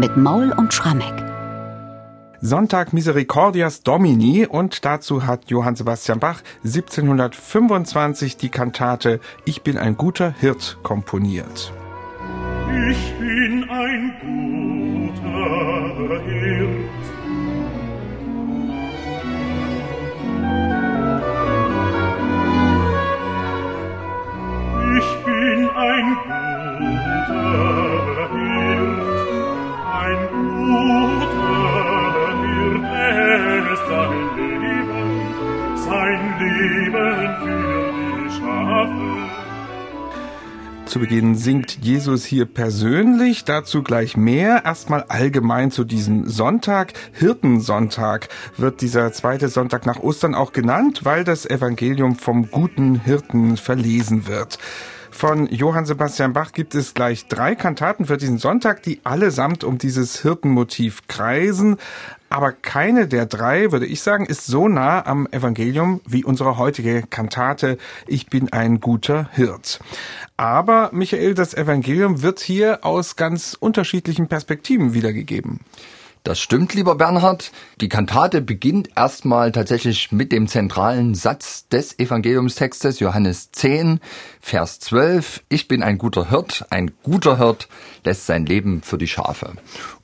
mit Maul und Schrammeck. Sonntag Misericordias Domini und dazu hat Johann Sebastian Bach 1725 die Kantate Ich bin ein guter Hirt komponiert. Ich bin ein guter Hirt Zu Beginn singt Jesus hier persönlich, dazu gleich mehr. Erstmal allgemein zu diesem Sonntag. Hirtensonntag wird dieser zweite Sonntag nach Ostern auch genannt, weil das Evangelium vom guten Hirten verlesen wird. Von Johann Sebastian Bach gibt es gleich drei Kantaten für diesen Sonntag, die allesamt um dieses Hirtenmotiv kreisen. Aber keine der drei, würde ich sagen, ist so nah am Evangelium wie unsere heutige Kantate Ich bin ein guter Hirt. Aber, Michael, das Evangelium wird hier aus ganz unterschiedlichen Perspektiven wiedergegeben. Das stimmt, lieber Bernhard. Die Kantate beginnt erstmal tatsächlich mit dem zentralen Satz des Evangeliumstextes, Johannes 10, Vers 12. Ich bin ein guter Hirt, ein guter Hirt lässt sein Leben für die Schafe.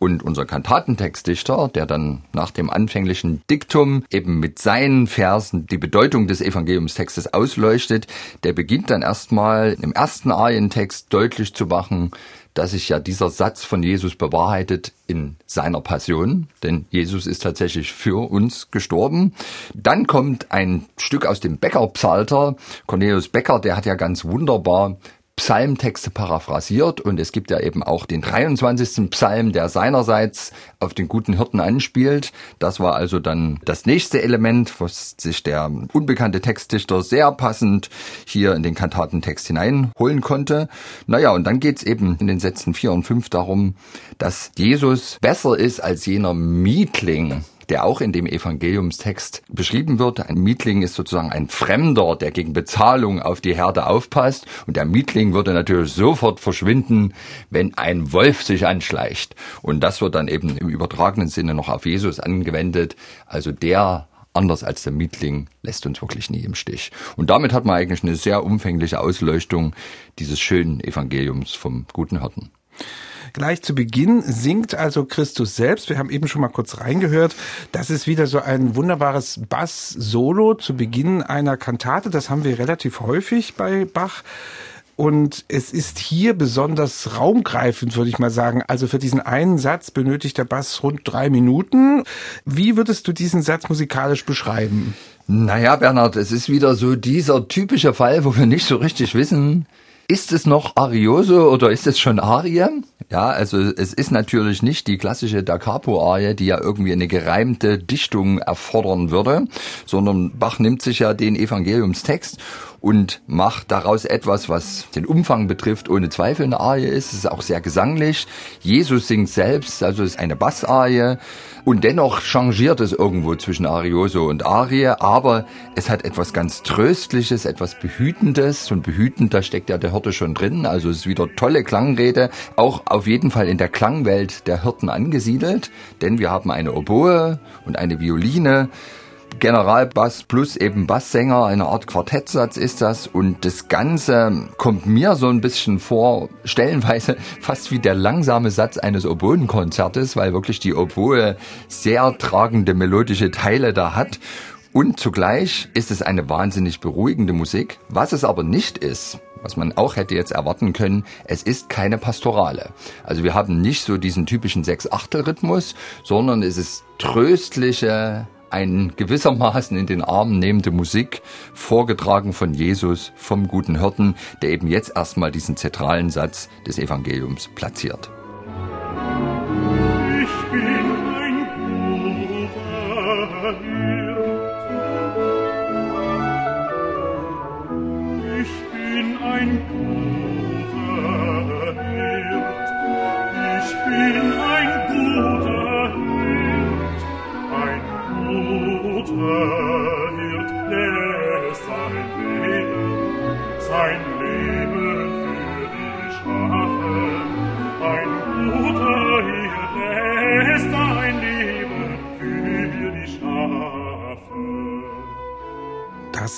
Und unser Kantatentextdichter, der dann nach dem anfänglichen Diktum eben mit seinen Versen die Bedeutung des Evangeliumstextes ausleuchtet, der beginnt dann erstmal im ersten Arientext deutlich zu machen, dass sich ja dieser Satz von Jesus bewahrheitet in seiner Passion, denn Jesus ist tatsächlich für uns gestorben. Dann kommt ein Stück aus dem Bäckerpsalter. Cornelius Becker, der hat ja ganz wunderbar Psalmtexte paraphrasiert und es gibt ja eben auch den 23. Psalm, der seinerseits auf den guten Hirten anspielt. Das war also dann das nächste Element, was sich der unbekannte Textdichter sehr passend hier in den Kantatentext hineinholen konnte. Naja, und dann geht's eben in den Sätzen 4 und 5 darum, dass Jesus besser ist als jener Mietling, der auch in dem Evangeliumstext beschrieben wird. Ein Mietling ist sozusagen ein Fremder, der gegen Bezahlung auf die Herde aufpasst. Und der Mietling würde natürlich sofort verschwinden, wenn ein Wolf sich anschleicht. Und das wird dann eben im übertragenen Sinne noch auf Jesus angewendet. Also der anders als der Mietling, lässt uns wirklich nie im Stich. Und damit hat man eigentlich eine sehr umfängliche Ausleuchtung dieses schönen Evangeliums vom guten Hirten. Gleich zu Beginn singt also Christus selbst. Wir haben eben schon mal kurz reingehört. Das ist wieder so ein wunderbares Bass-Solo zu Beginn einer Kantate. Das haben wir relativ häufig bei Bach. Und es ist hier besonders raumgreifend, würde ich mal sagen. Also für diesen einen Satz benötigt der Bass rund drei Minuten. Wie würdest du diesen Satz musikalisch beschreiben? Naja, Bernhard, es ist wieder so dieser typische Fall, wo wir nicht so richtig wissen, ist es noch Ariose oder ist es schon Arie? Ja, also es ist natürlich nicht die klassische Da Capo-Arie, die ja irgendwie eine gereimte Dichtung erfordern würde, sondern Bach nimmt sich ja den Evangeliumstext und macht daraus etwas, was den Umfang betrifft, ohne Zweifel eine Arie ist. Es ist auch sehr gesanglich. Jesus singt selbst, also es ist eine Bassarie. Und dennoch changiert es irgendwo zwischen Arioso und Arie, aber es hat etwas ganz Tröstliches, etwas Behütendes. Und behütend, da steckt ja der Hirte schon drin. Also es ist wieder tolle Klangrede, auch auf jeden Fall in der Klangwelt der Hirten angesiedelt. Denn wir haben eine Oboe und eine Violine. Generalbass plus eben Basssänger, eine Art Quartettsatz ist das und das Ganze kommt mir so ein bisschen vor, stellenweise fast wie der langsame Satz eines Oboenkonzertes, weil wirklich die Oboe sehr tragende melodische Teile da hat und zugleich ist es eine wahnsinnig beruhigende Musik. Was es aber nicht ist, was man auch hätte jetzt erwarten können, es ist keine Pastorale. Also wir haben nicht so diesen typischen Sechs-Achtel-Rhythmus, sondern es ist tröstliche, ein gewissermaßen in den Arm nehmende Musik, vorgetragen von Jesus, vom guten Hirten, der eben jetzt erstmal diesen zentralen Satz des Evangeliums platziert.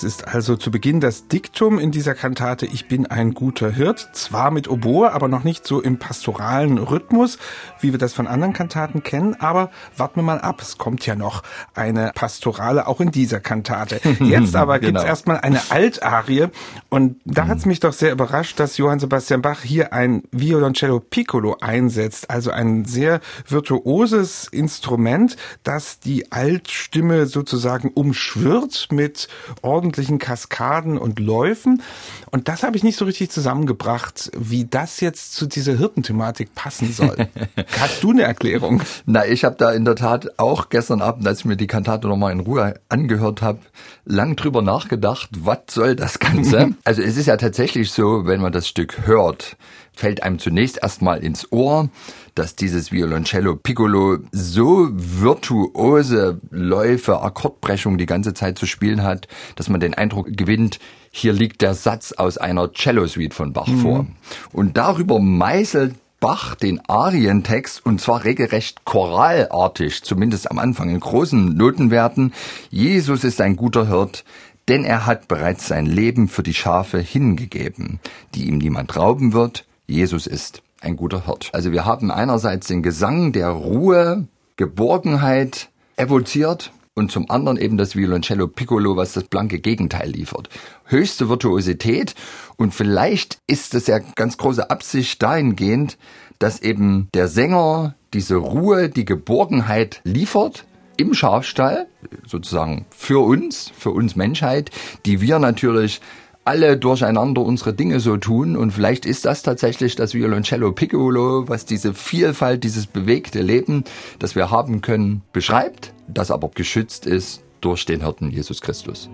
Ist also zu Beginn das Diktum in dieser Kantate Ich bin ein guter Hirt, zwar mit Oboe, aber noch nicht so im pastoralen Rhythmus, wie wir das von anderen Kantaten kennen, aber warten wir mal ab, es kommt ja noch eine Pastorale auch in dieser Kantate. Jetzt aber gibt's genau. erstmal eine Altarie und da hat's mich doch sehr überrascht, dass Johann Sebastian Bach hier ein Violoncello Piccolo einsetzt, also ein sehr virtuoses Instrument, das die Altstimme sozusagen umschwirrt mit ordentlichen Kaskaden und Läufen. Und das habe ich nicht so richtig zusammengebracht, wie das jetzt zu dieser Hirtenthematik passen soll. Hast du eine Erklärung? Na, ich habe da in der Tat auch gestern Abend, als ich mir die Kantate nochmal in Ruhe angehört habe, lang drüber nachgedacht, was soll das Ganze? also es ist ja tatsächlich so, wenn man das Stück hört, fällt einem zunächst erstmal ins Ohr, dass dieses Violoncello Piccolo so virtuose Läufe, Akkordbrechung die ganze Zeit zu spielen hat, dass man den Eindruck gewinnt, hier liegt der Satz aus einer Cello-Suite von Bach mhm. vor. Und darüber meißelt Bach den Arientext und zwar regelrecht choralartig, zumindest am Anfang in großen Notenwerten. Jesus ist ein guter Hirt, denn er hat bereits sein Leben für die Schafe hingegeben, die ihm niemand rauben wird. Jesus ist ein guter Hirt. Also wir haben einerseits den Gesang der Ruhe, Geborgenheit evoziert und zum anderen eben das Violoncello Piccolo, was das blanke Gegenteil liefert. Höchste Virtuosität und vielleicht ist es ja ganz große Absicht dahingehend, dass eben der Sänger diese Ruhe, die Geborgenheit liefert im Schafstall, sozusagen für uns, für uns Menschheit, die wir natürlich alle durcheinander unsere Dinge so tun und vielleicht ist das tatsächlich das Violoncello Piccolo, was diese Vielfalt, dieses bewegte Leben, das wir haben können, beschreibt, das aber geschützt ist durch den Hirten Jesus Christus.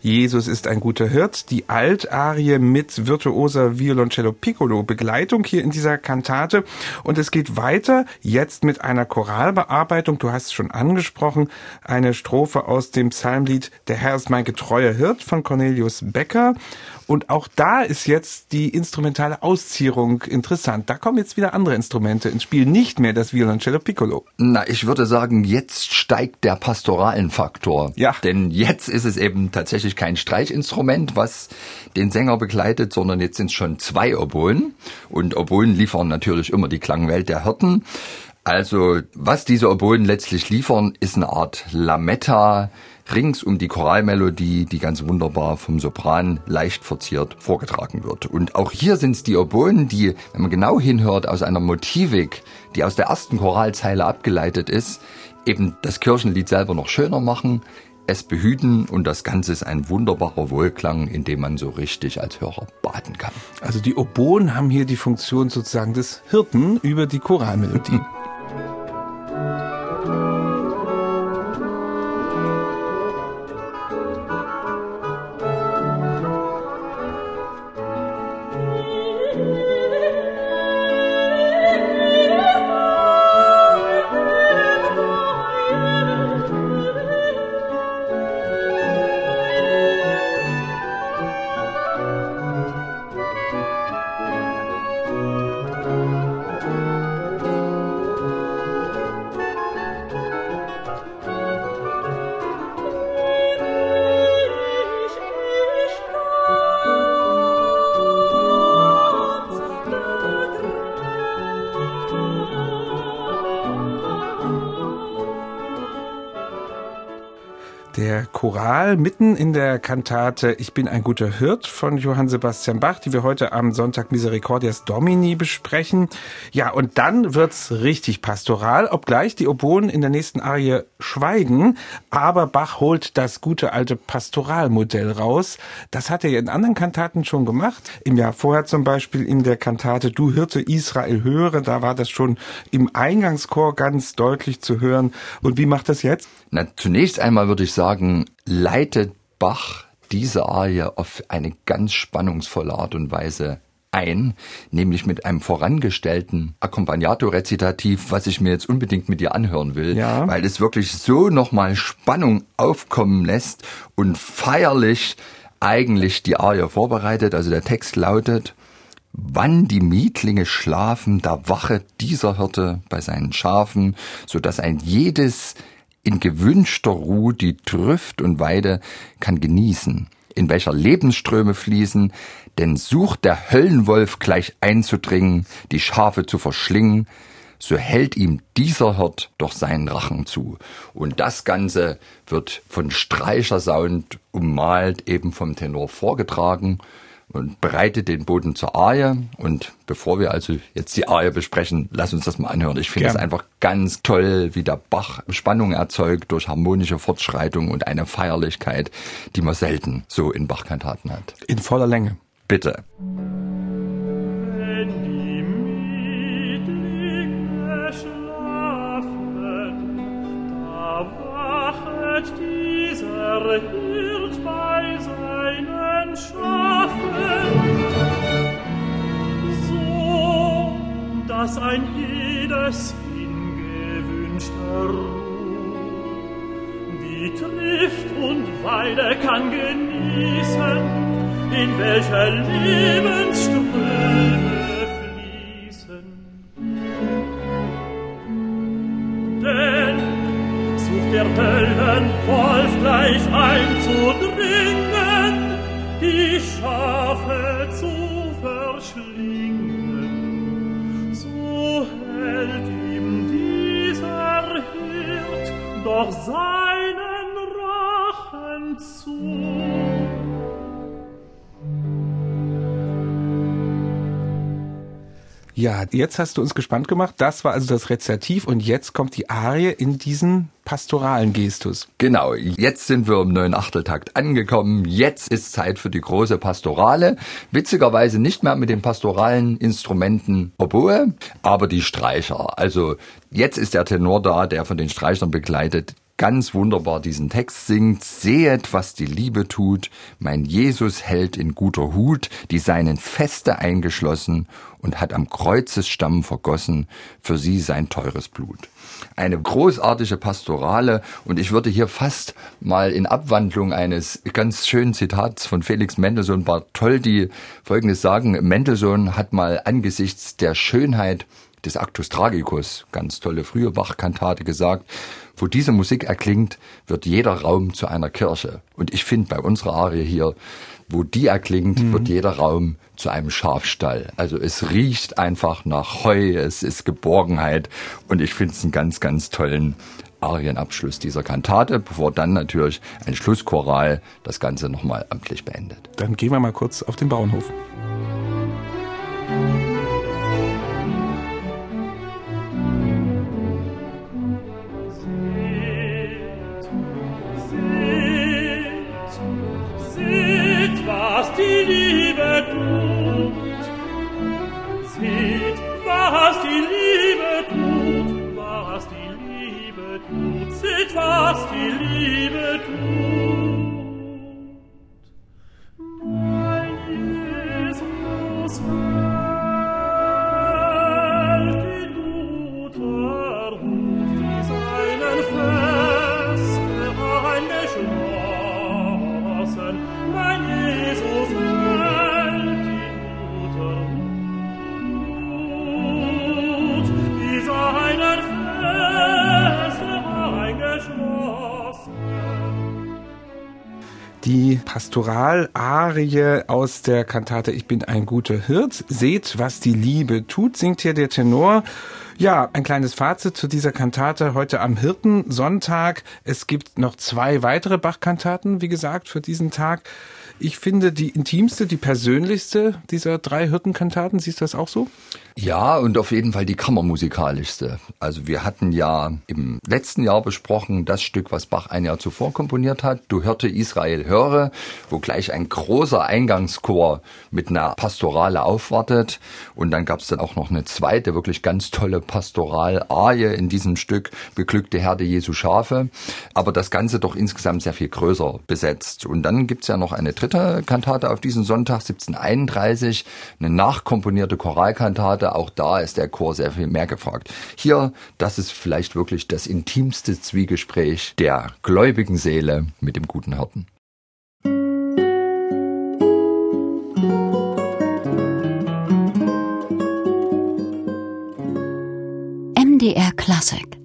Jesus ist ein guter Hirt, die Altarie mit virtuoser Violoncello Piccolo Begleitung hier in dieser Kantate. Und es geht weiter jetzt mit einer Choralbearbeitung. Du hast es schon angesprochen, eine Strophe aus dem Psalmlied Der Herr ist mein getreuer Hirt von Cornelius Becker. Und auch da ist jetzt die instrumentale Auszierung interessant. Da kommen jetzt wieder andere Instrumente ins Spiel, nicht mehr das Violoncello Piccolo. Na, ich würde sagen, jetzt steigt der pastoralen Faktor. Ja. Denn jetzt ist es eben tatsächlich kein Streichinstrument, was den Sänger begleitet, sondern jetzt sind es schon zwei Oboen. Und Oboen liefern natürlich immer die Klangwelt der Hirten. Also, was diese Oboen letztlich liefern, ist eine Art Lametta, rings um die Choralmelodie, die ganz wunderbar vom Sopran leicht verziert vorgetragen wird. Und auch hier sind es die Oboen, die, wenn man genau hinhört, aus einer Motivik, die aus der ersten Choralzeile abgeleitet ist, eben das Kirchenlied selber noch schöner machen, es behüten und das Ganze ist ein wunderbarer Wohlklang, in dem man so richtig als Hörer baden kann. Also die Oboen haben hier die Funktion sozusagen des Hirten über die Choralmelodie. Choral mitten in der Kantate Ich bin ein guter Hirt von Johann Sebastian Bach, die wir heute am Sonntag Misericordias Domini besprechen. Ja, und dann wird's richtig pastoral, obgleich die Oboen in der nächsten Arie schweigen, aber Bach holt das gute alte Pastoralmodell raus. Das hat er in anderen Kantaten schon gemacht. Im Jahr vorher zum Beispiel in der Kantate Du Hirte Israel höre, da war das schon im Eingangschor ganz deutlich zu hören. Und wie macht das jetzt? Na, zunächst einmal würde ich sagen, leitet Bach diese Arie auf eine ganz spannungsvolle Art und Weise ein, nämlich mit einem vorangestellten Accompagnato-Rezitativ, was ich mir jetzt unbedingt mit dir anhören will, Ja. weil es wirklich so nochmal Spannung aufkommen lässt und feierlich eigentlich die Arie vorbereitet. Also der Text lautet, Wann die Mietlinge schlafen, da wache dieser Hirte bei seinen Schafen, so dass ein jedes in gewünschter Ruhe die Trüft und Weide kann genießen, in welcher Lebensströme fließen, denn sucht der Höllenwolf gleich einzudringen, die Schafe zu verschlingen, so hält ihm dieser Hirt doch seinen Rachen zu. Und das Ganze wird von Streichersound ummalt, eben vom Tenor vorgetragen und bereitet den Boden zur Arie. Und bevor wir also jetzt die Arie besprechen, lass uns das mal anhören. Ich finde es einfach ganz toll, wie der Bach Spannung erzeugt durch harmonische Fortschreitung und eine Feierlichkeit, die man selten so in Bachkantaten hat. In voller Länge. Bitte. Kann genießen, in welcher Lebensströme fließen. Denn sucht der Höllenwolf gleich einzudringen, die Schafe zu verschlingen. So hält ihm dieser Hirt doch zu. Ja, jetzt hast du uns gespannt gemacht. Das war also das Rezitativ und jetzt kommt die Arie in diesen pastoralen Gestus. Genau, jetzt sind wir im neuen Achteltakt angekommen. Jetzt ist Zeit für die große Pastorale. Witzigerweise nicht mehr mit den pastoralen Instrumenten Oboe, aber die Streicher. Also jetzt ist der Tenor da, der von den Streichern begleitet ganz wunderbar diesen Text singt. Sehet, was die Liebe tut. Mein Jesus hält in guter Hut, die seinen Feste eingeschlossen und hat am Kreuzesstamm vergossen für sie sein teures Blut. Eine großartige Pastorale und ich würde hier fast mal in Abwandlung eines ganz schönen Zitats von Felix Mendelssohn Bartholdy folgendes sagen. Mendelssohn hat mal angesichts der Schönheit des Actus Tragicus, ganz tolle frühe Bach-Kantate gesagt, wo diese Musik erklingt, wird jeder Raum zu einer Kirche. Und ich finde bei unserer Arie hier, wo die erklingt, wird jeder Raum zu einem Schafstall. Also es riecht einfach nach Heu, es ist Geborgenheit und ich finde es einen ganz, ganz tollen Arienabschluss dieser Kantate, bevor dann natürlich ein Schlusschoral das Ganze nochmal amtlich beendet. Dann gehen wir mal kurz auf den Bauernhof. die Liebe tut. Seht, was die Liebe tut, was die Liebe tut, seht, was die Liebe tut. Pastoralarie aus der Kantate Ich bin ein guter Hirt. Seht, was die Liebe tut, singt hier der Tenor. Ja, ein kleines Fazit zu dieser Kantate heute am Hirtensonntag. Es gibt noch zwei weitere Bach-Kantaten, wie gesagt, für diesen Tag. Ich finde die intimste, die persönlichste dieser drei Hirtenkantaten. Siehst du das auch so? Ja, und auf jeden Fall die kammermusikalischste. Also wir hatten ja im letzten Jahr besprochen das Stück, was Bach ein Jahr zuvor komponiert hat. Du hörte Israel höre, wo gleich ein großer Eingangschor mit einer Pastorale aufwartet. Und dann gab es dann auch noch eine zweite, wirklich ganz tolle Pastoral-Arie in diesem Stück, Beglückte Herde Jesu Schafe. Aber das Ganze doch insgesamt sehr viel größer besetzt. Und dann gibt's ja noch eine dritte Kantate auf diesen Sonntag, 1731, eine nachkomponierte Choralkantate auch da ist der Chor sehr viel mehr gefragt. Hier, das ist vielleicht wirklich das intimste Zwiegespräch der gläubigen Seele mit dem guten Hirten. MDR Classic